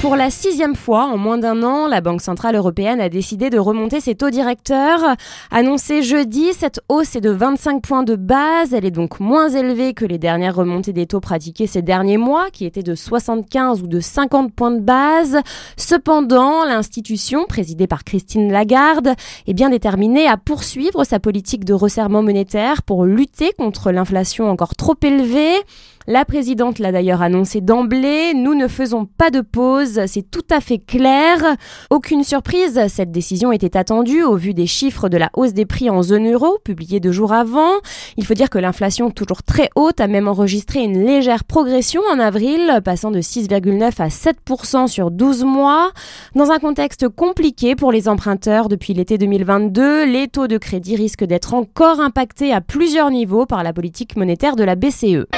Pour la sixième fois en moins d'un an, la Banque Centrale Européenne a décidé de remonter ses taux directeurs. Annoncée jeudi, cette hausse est de 25 points de base. Elle est donc moins élevée que les dernières remontées des taux pratiquées ces derniers mois, qui étaient de 75 ou de 50 points de base. Cependant, l'institution, présidée par Christine Lagarde, est bien déterminée à poursuivre sa politique de resserrement monétaire pour lutter contre l'inflation encore trop élevée. La présidente l'a d'ailleurs annoncé d'emblée, nous ne faisons pas de pause, c'est tout à fait clair. Aucune surprise, cette décision était attendue au vu des chiffres de la hausse des prix en zone euro publiés deux jours avant. Il faut dire que l'inflation toujours très haute a même enregistré une légère progression en avril, passant de 6,9 à 7% sur 12 mois. Dans un contexte compliqué pour les emprunteurs depuis l'été 2022, les taux de crédit risquent d'être encore impactés à plusieurs niveaux par la politique monétaire de la BCE.